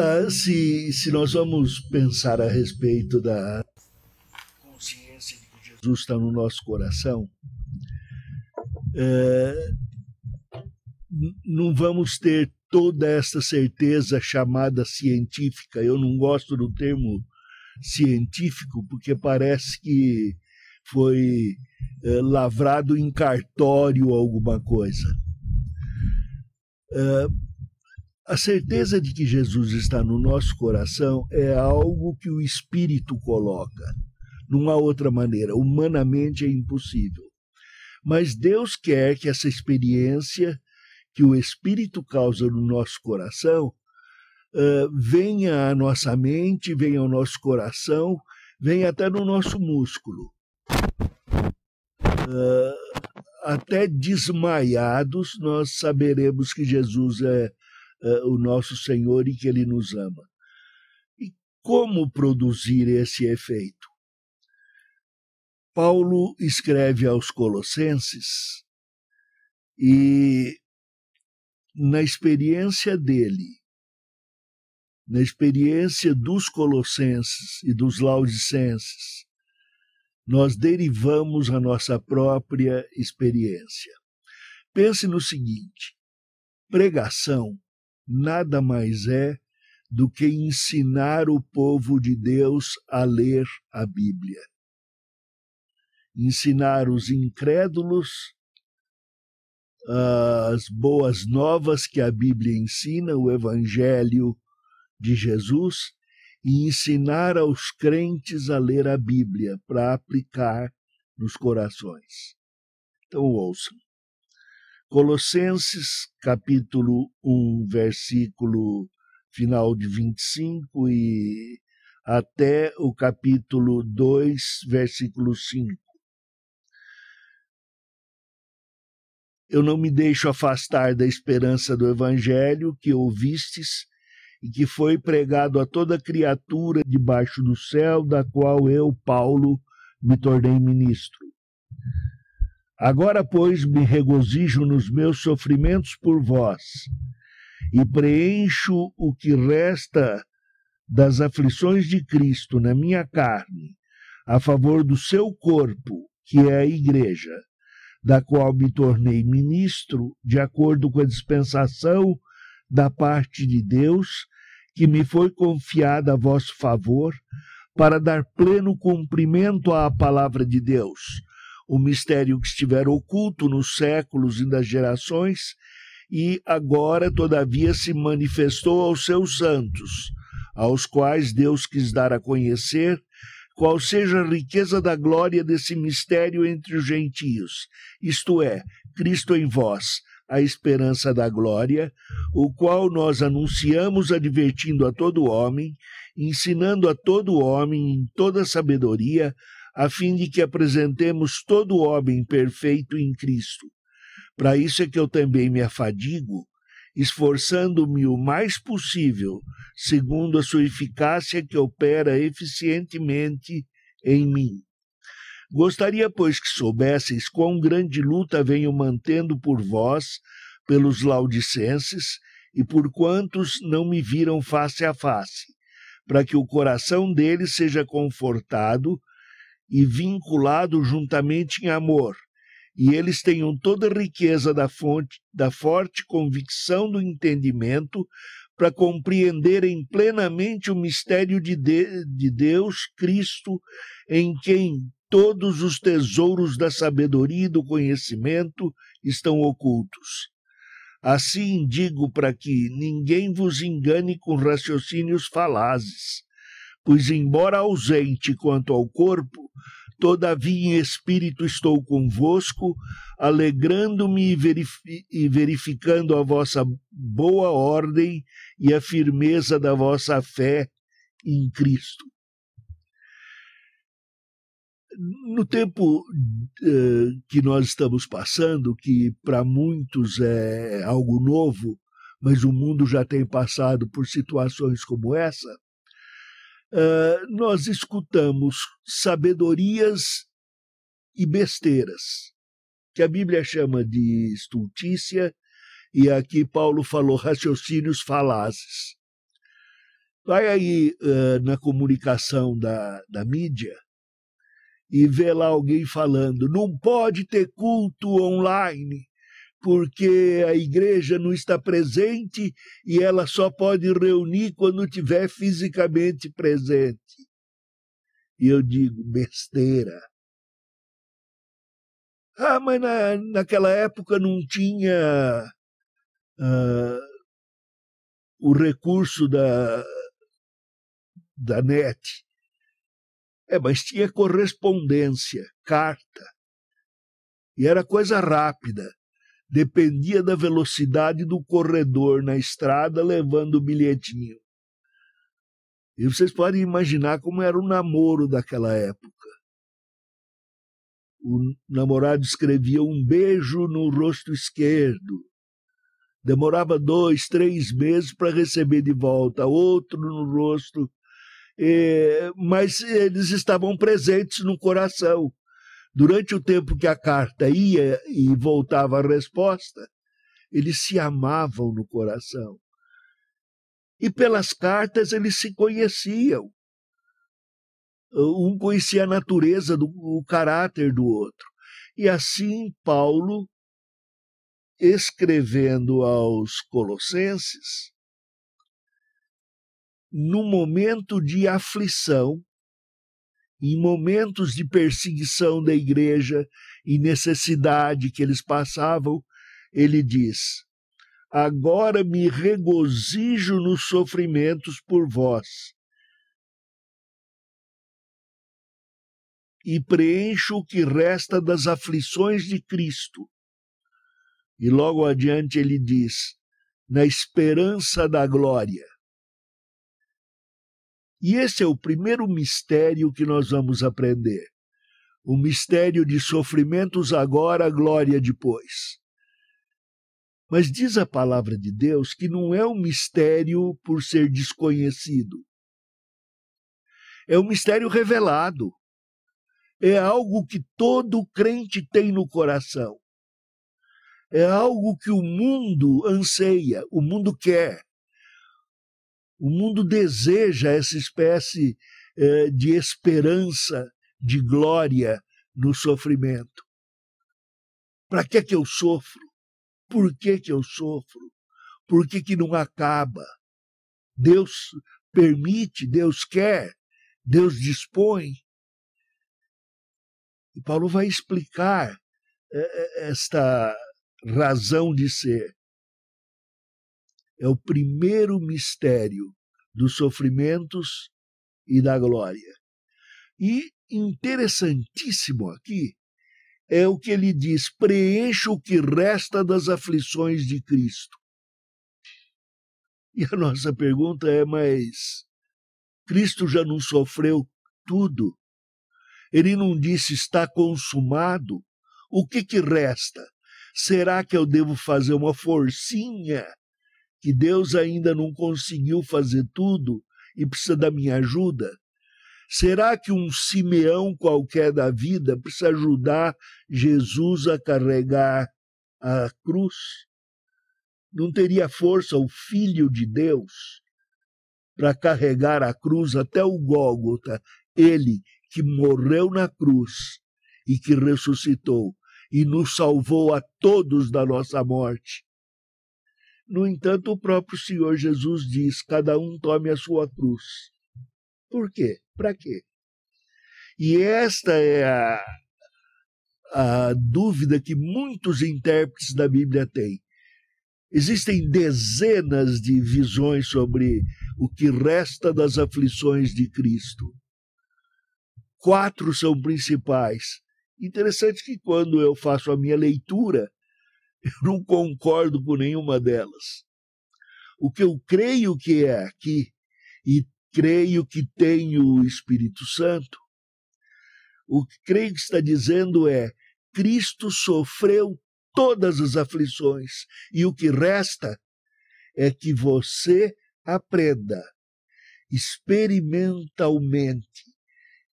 Uh, se, se nós vamos pensar a respeito da consciência de que Jesus está no nosso coração, uh, não vamos ter toda essa certeza chamada científica. Eu não gosto do termo científico porque parece que foi uh, lavrado em cartório alguma coisa. Uh, a certeza de que Jesus está no nosso coração é algo que o Espírito coloca. Não há outra maneira. Humanamente é impossível. Mas Deus quer que essa experiência que o Espírito causa no nosso coração uh, venha à nossa mente, venha ao nosso coração, venha até no nosso músculo. Uh, até desmaiados, nós saberemos que Jesus é uh, o nosso Senhor e que Ele nos ama. E como produzir esse efeito? Paulo escreve aos Colossenses e, na experiência dele, na experiência dos Colossenses e dos Laodicenses, nós derivamos a nossa própria experiência. Pense no seguinte: pregação nada mais é do que ensinar o povo de Deus a ler a Bíblia. Ensinar os incrédulos as boas novas que a Bíblia ensina, o Evangelho de Jesus, e ensinar aos crentes a ler a Bíblia para aplicar nos corações. Então, ouçam. Colossenses, capítulo 1, versículo final de 25 e até o capítulo 2, versículo 5. Eu não me deixo afastar da esperança do evangelho que ouvistes e que foi pregado a toda criatura debaixo do céu, da qual eu, Paulo, me tornei ministro Agora, pois, me regozijo nos meus sofrimentos por vós, e preencho o que resta das aflições de Cristo na minha carne, a favor do seu corpo, que é a Igreja, da qual me tornei ministro, de acordo com a dispensação da parte de Deus, que me foi confiada a vosso favor, para dar pleno cumprimento à palavra de Deus o mistério que estivera oculto nos séculos e nas gerações, e agora, todavia, se manifestou aos seus santos, aos quais Deus quis dar a conhecer qual seja a riqueza da glória desse mistério entre os gentios, isto é, Cristo em vós, a esperança da glória, o qual nós anunciamos advertindo a todo homem, ensinando a todo homem em toda sabedoria, a fim de que apresentemos todo homem perfeito em Cristo. Para isso é que eu também me afadigo, esforçando-me o mais possível, segundo a sua eficácia que opera eficientemente em mim. Gostaria, pois, que soubesseis quão grande luta venho mantendo por vós, pelos laudicenses, e por quantos não me viram face a face, para que o coração deles seja confortado e vinculado juntamente em amor, e eles tenham toda a riqueza da fonte da forte convicção do entendimento para compreenderem plenamente o mistério de, de, de Deus, Cristo, em quem todos os tesouros da sabedoria e do conhecimento estão ocultos. Assim digo para que ninguém vos engane com raciocínios falazes pois, embora ausente quanto ao corpo, todavia em espírito estou convosco, alegrando-me e verificando a vossa boa ordem e a firmeza da vossa fé em Cristo. No tempo eh, que nós estamos passando, que para muitos é algo novo, mas o mundo já tem passado por situações como essa, uh, nós escutamos sabedorias e besteiras, que a Bíblia chama de estultícia, e aqui Paulo falou raciocínios falazes. Vai aí uh, na comunicação da, da mídia e vê lá alguém falando: não pode ter culto online, porque a igreja não está presente e ela só pode reunir quando estiver fisicamente presente. E eu digo: besteira. Ah, mas na, naquela época não tinha uh, o recurso da, da net. É, mas tinha correspondência, carta. E era coisa rápida. Dependia da velocidade do corredor na estrada levando o bilhetinho. E vocês podem imaginar como era o namoro daquela época. O namorado escrevia um beijo no rosto esquerdo. Demorava dois, três meses para receber de volta outro no rosto, mas eles estavam presentes no coração. Durante o tempo que a carta ia e voltava a resposta, eles se amavam no coração. E pelas cartas eles se conheciam um conhecia a natureza do o caráter do outro. E assim Paulo, escrevendo aos Colossenses, no momento de aflição, em momentos de perseguição da igreja e necessidade que eles passavam, ele diz: Agora me regozijo nos sofrimentos por vós e preencho o que resta das aflições de Cristo. E logo adiante ele diz: na esperança da glória. E esse é o primeiro mistério que nós vamos aprender. O mistério de sofrimentos agora, glória depois. Mas diz a palavra de Deus que não é um mistério por ser desconhecido. É um mistério revelado é algo que todo crente tem no coração. É algo que o mundo anseia, o mundo quer. O mundo deseja essa espécie eh, de esperança, de glória no sofrimento. Para que que eu sofro? Por que que eu sofro? Por que que não acaba? Deus permite, Deus quer, Deus dispõe. E Paulo vai explicar eh, eh, esta razão de ser. É o primeiro mistério dos sofrimentos e da glória. E interessantíssimo aqui é o que ele diz: preencha o que resta das aflições de Cristo. E a nossa pergunta é: mas Cristo já não sofreu tudo? Ele não disse está consumado. O que, que resta? Será que eu devo fazer uma forcinha? Que Deus ainda não conseguiu fazer tudo e precisa da minha ajuda? Será que um Simeão qualquer da vida precisa ajudar Jesus a carregar a cruz? Não teria força o Filho de Deus para carregar a cruz até o Gólgota, ele que morreu na cruz e que ressuscitou e nos salvou a todos da nossa morte. No entanto, o próprio Senhor Jesus diz: cada um tome a sua cruz. Por quê? Para quê? E esta é a, a dúvida que muitos intérpretes da Bíblia têm. Existem dezenas de visões sobre o que resta das aflições de Cristo quatro são principais. Interessante que quando eu faço a minha leitura, eu não concordo com nenhuma delas. O que eu creio que é aqui, e creio que tem o Espírito Santo, o que creio que está dizendo é: Cristo sofreu todas as aflições, e o que resta é que você aprenda experimentalmente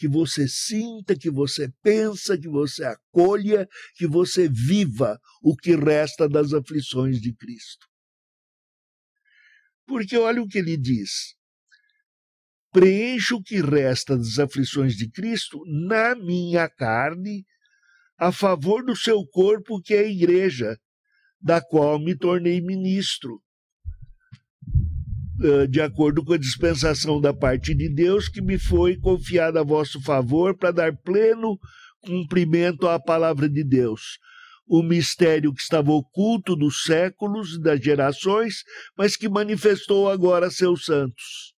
que você sinta, que você pensa, que você acolha, que você viva o que resta das aflições de Cristo. Porque olha o que ele diz: preencho o que resta das aflições de Cristo na minha carne, a favor do seu corpo, que é a igreja, da qual me tornei ministro, de acordo com a dispensação da parte de Deus que me foi confiada a vosso favor para dar pleno cumprimento à palavra de Deus. O mistério que estava oculto dos séculos e das gerações, mas que manifestou agora seus santos.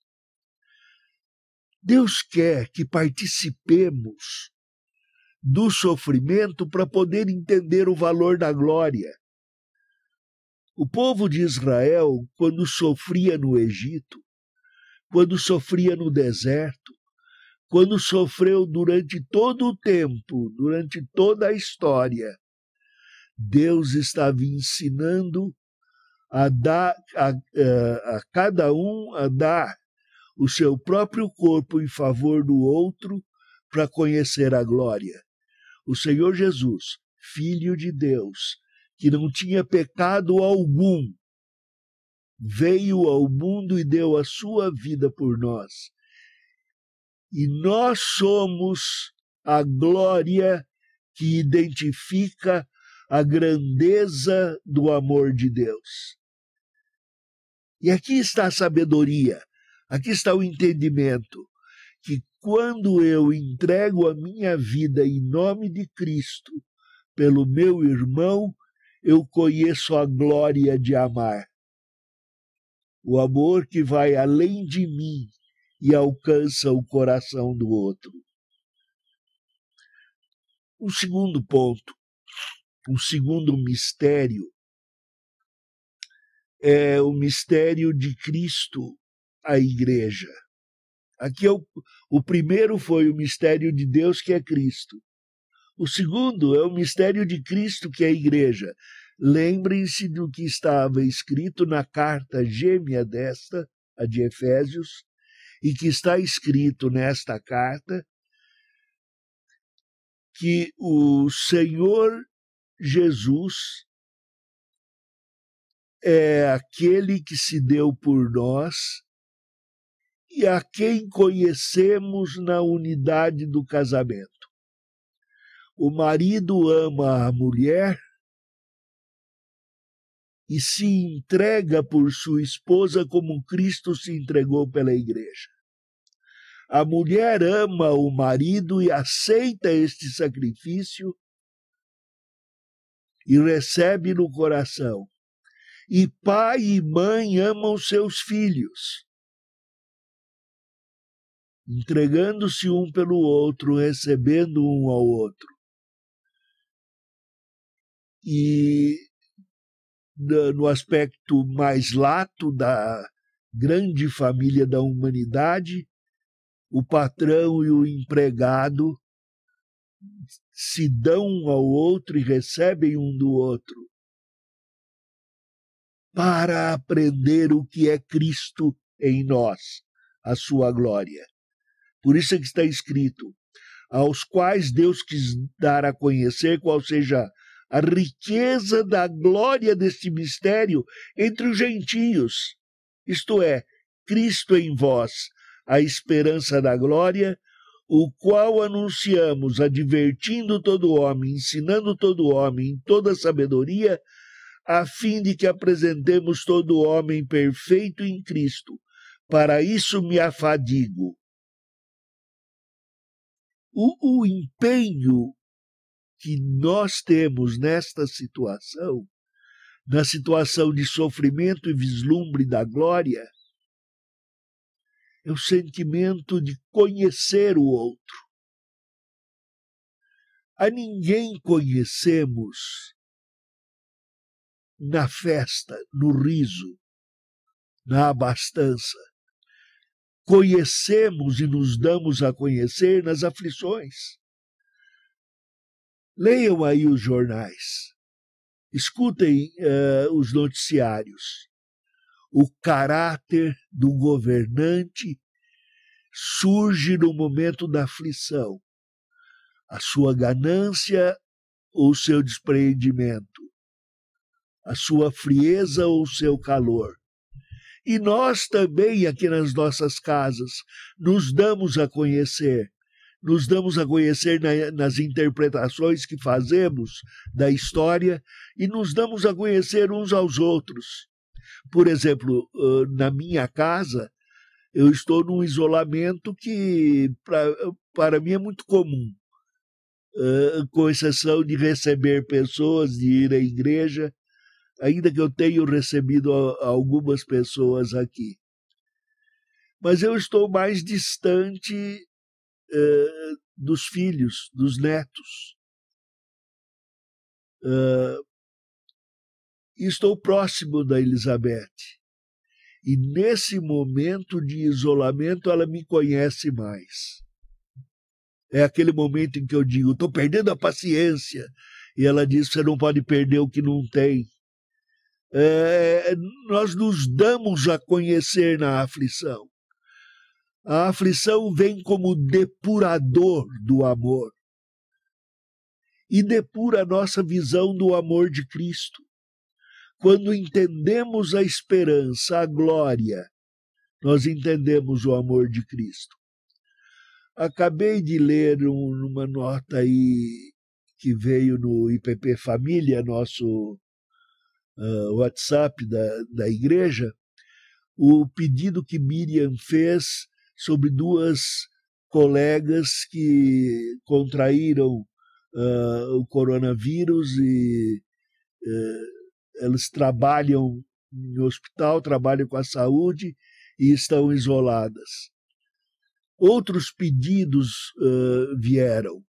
Deus quer que participemos do sofrimento para poder entender o valor da glória. O povo de Israel, quando sofria no Egito, quando sofria no deserto, quando sofreu durante todo o tempo, durante toda a história, Deus estava ensinando a dar a, a, a cada um a dar o seu próprio corpo em favor do outro para conhecer a glória. O Senhor Jesus, Filho de Deus, que não tinha pecado algum, veio ao mundo e deu a sua vida por nós. E nós somos a glória que identifica a grandeza do amor de Deus. E aqui está a sabedoria. Aqui está o entendimento que quando eu entrego a minha vida em nome de Cristo pelo meu irmão, eu conheço a glória de amar. O amor que vai além de mim e alcança o coração do outro. Um segundo ponto, um segundo mistério é o mistério de Cristo a igreja. Aqui é o, o primeiro foi o mistério de Deus, que é Cristo. O segundo é o mistério de Cristo, que é a igreja. Lembrem-se do que estava escrito na carta gêmea desta, a de Efésios, e que está escrito nesta carta, que o Senhor Jesus é aquele que se deu por nós e a quem conhecemos na unidade do casamento. O marido ama a mulher e se entrega por sua esposa como Cristo se entregou pela igreja. A mulher ama o marido e aceita este sacrifício e recebe no coração. E pai e mãe amam seus filhos entregando-se um pelo outro, recebendo um ao outro. E no aspecto mais lato da grande família da humanidade, o patrão e o empregado se dão um ao outro e recebem um do outro para aprender o que é Cristo em nós, a sua glória. Por isso é que está escrito: aos quais Deus quis dar a conhecer qual seja a riqueza da glória deste mistério entre os gentios, isto é, Cristo em vós, a esperança da glória, o qual anunciamos, advertindo todo homem, ensinando todo homem em toda sabedoria, a fim de que apresentemos todo homem perfeito em Cristo. Para isso me afadigo, o, o empenho que nós temos nesta situação, na situação de sofrimento e vislumbre da glória, é o sentimento de conhecer o outro. A ninguém conhecemos na festa, no riso, na abastança conhecemos e nos damos a conhecer nas aflições. Leiam aí os jornais, escutem uh, os noticiários. O caráter do governante surge no momento da aflição, a sua ganância ou seu despreendimento, a sua frieza ou seu calor E nós também, aqui nas nossas casas, nos damos a conhecer. Nos damos a conhecer na, nas interpretações que fazemos da história e nos damos a conhecer uns aos outros. Por exemplo, na minha casa, eu estou num isolamento que para mim é muito comum, com exceção de receber pessoas, de ir à igreja, ainda que eu tenha recebido algumas pessoas aqui. Mas eu estou mais distante dos filhos, dos netos. estou próximo da Elizabeth. E nesse momento de isolamento, ela me conhece mais. É aquele momento em que eu digo: estou perdendo a paciência. E ela diz: você não pode perder o que não tem. É, nós nos damos a conhecer na aflição. A aflição vem como depurador do amor. E depura a nossa visão do amor de Cristo. Quando entendemos a esperança, a glória, nós entendemos o amor de Cristo. Acabei de ler um, uma nota aí que veio no IPP Família, nosso uh, WhatsApp da, da igreja, o pedido que Miriam fez sobre duas colegas que contraíram uh, o coronavírus e uh, elas trabalham em hospital, trabalham com a saúde e estão isoladas. Outros pedidos uh, vieram.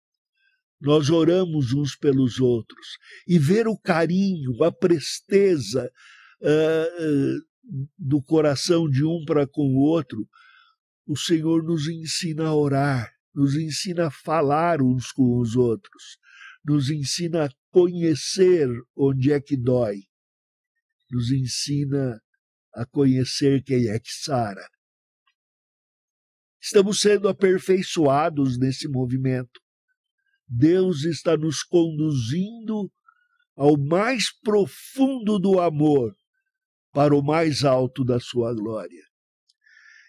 Nós oramos uns pelos outros. E ver o carinho, a presteza uh, do coração de um para com o outro, o Senhor nos ensina a orar, nos ensina a falar uns com os outros, nos ensina a conhecer onde é que dói nos ensina a conhecer quem é que Sara. Estamos sendo aperfeiçoados nesse movimento. Deus está nos conduzindo ao mais profundo do amor, para o mais alto da sua glória.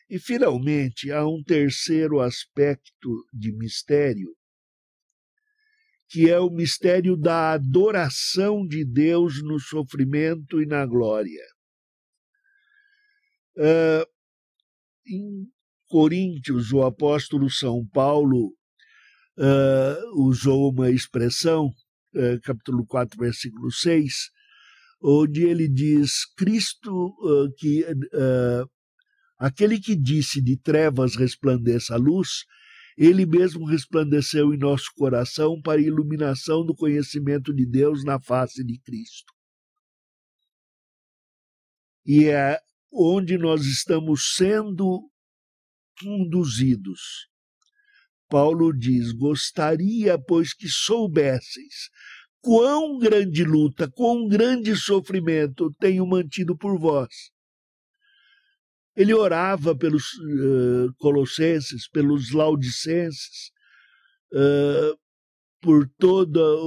E, finalmente, há um terceiro aspecto de mistério que é o mistério da adoração de Deus no sofrimento e na glória. Uh, em Coríntios, o apóstolo São Paulo uh, usou uma expressão, uh, capítulo 4, versículo 6, onde ele diz: Cristo, que aquele que disse de trevas resplandeça a luz, ele mesmo resplandeceu em nosso coração para a iluminação do conhecimento de Deus na face de Cristo. E é onde nós estamos sendo conduzidos. Paulo diz: Gostaria, pois, que soubesseis quão grande luta, quão grande sofrimento tenho mantido por vós ele orava pelos uh, colossenses, pelos laudicenses, uh, por todas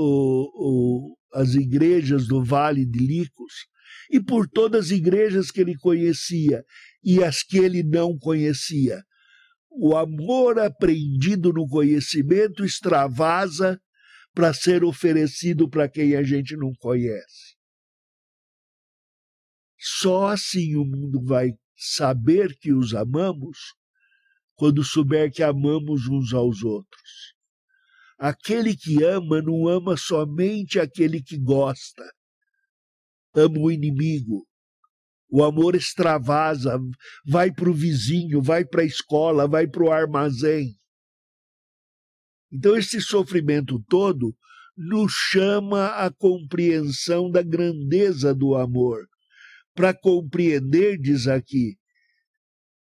as igrejas do Vale de Licos e por todas as igrejas que ele conhecia e as que ele não conhecia. O amor aprendido no conhecimento extravasa para ser oferecido para quem a gente não conhece. Só assim o mundo vai saber que os amamos quando souber que amamos uns aos outros. Aquele que ama não ama somente aquele que gosta, ama o inimigo. O amor extravasa, vai para o vizinho, vai para a escola, vai para o armazém. Então, esse sofrimento todo nos chama à compreensão da grandeza do amor para compreender, diz aqui,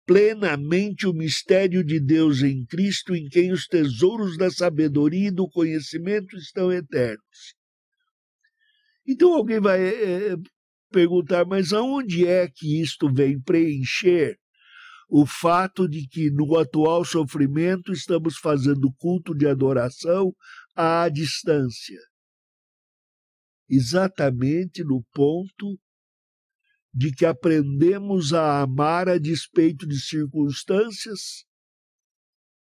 plenamente o mistério de Deus em Cristo, em quem os tesouros da sabedoria e do conhecimento estão eternos. Então alguém vai é, perguntar, mas aonde é que isto vem preencher o fato de que no atual sofrimento estamos fazendo culto de adoração à distância? Exatamente no ponto de que aprendemos a amar a despeito de circunstâncias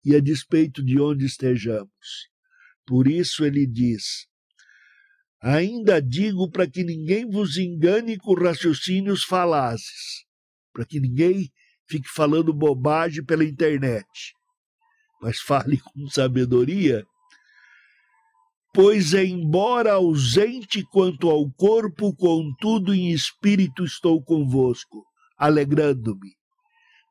e a despeito de onde estejamos. Por isso ele diz: Ainda digo para que ninguém vos engane com raciocínios falazes, para que ninguém fique falando bobagem pela internet, mas fale com sabedoria. Pois, embora ausente quanto ao corpo, contudo em espírito estou convosco, alegrando-me.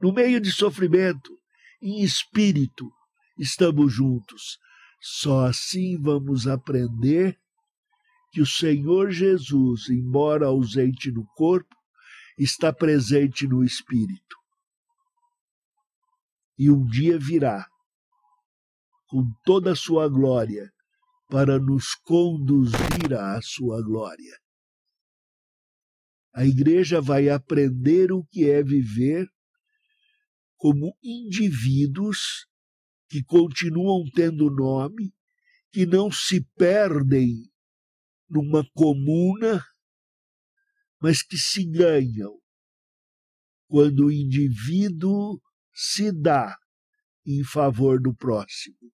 No meio de sofrimento, em espírito, estamos juntos. Só assim vamos aprender que o Senhor Jesus, embora ausente no corpo, está presente no espírito. E um dia virá, com toda a sua glória, para nos conduzir à sua glória. A igreja vai aprender o que é viver como indivíduos que continuam tendo nome, que não se perdem numa comuna, mas que se ganham quando o indivíduo se dá em favor do próximo.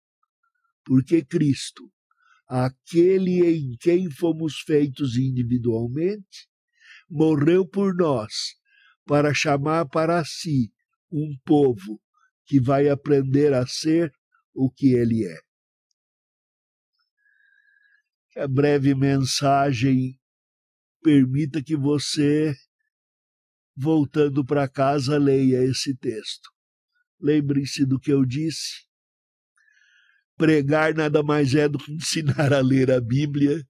Porque Cristo, aquele em quem fomos feitos individualmente, morreu por nós para chamar para si um povo que vai aprender a ser o que ele é. Que a breve mensagem permita que você, voltando para casa, leia esse texto. Lembre-se do que eu disse. Pregar nada mais é do que ensinar a ler a Bíblia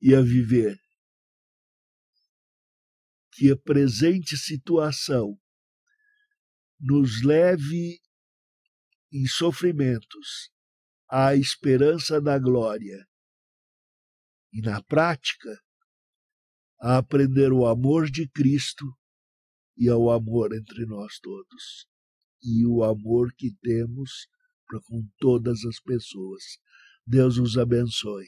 e a viver. Que a presente situação nos leve em sofrimentos à esperança da glória e, na prática, a aprender o amor de Cristo e ao amor entre nós todos, e o amor que temos com todas as pessoas. Deus os abençoe.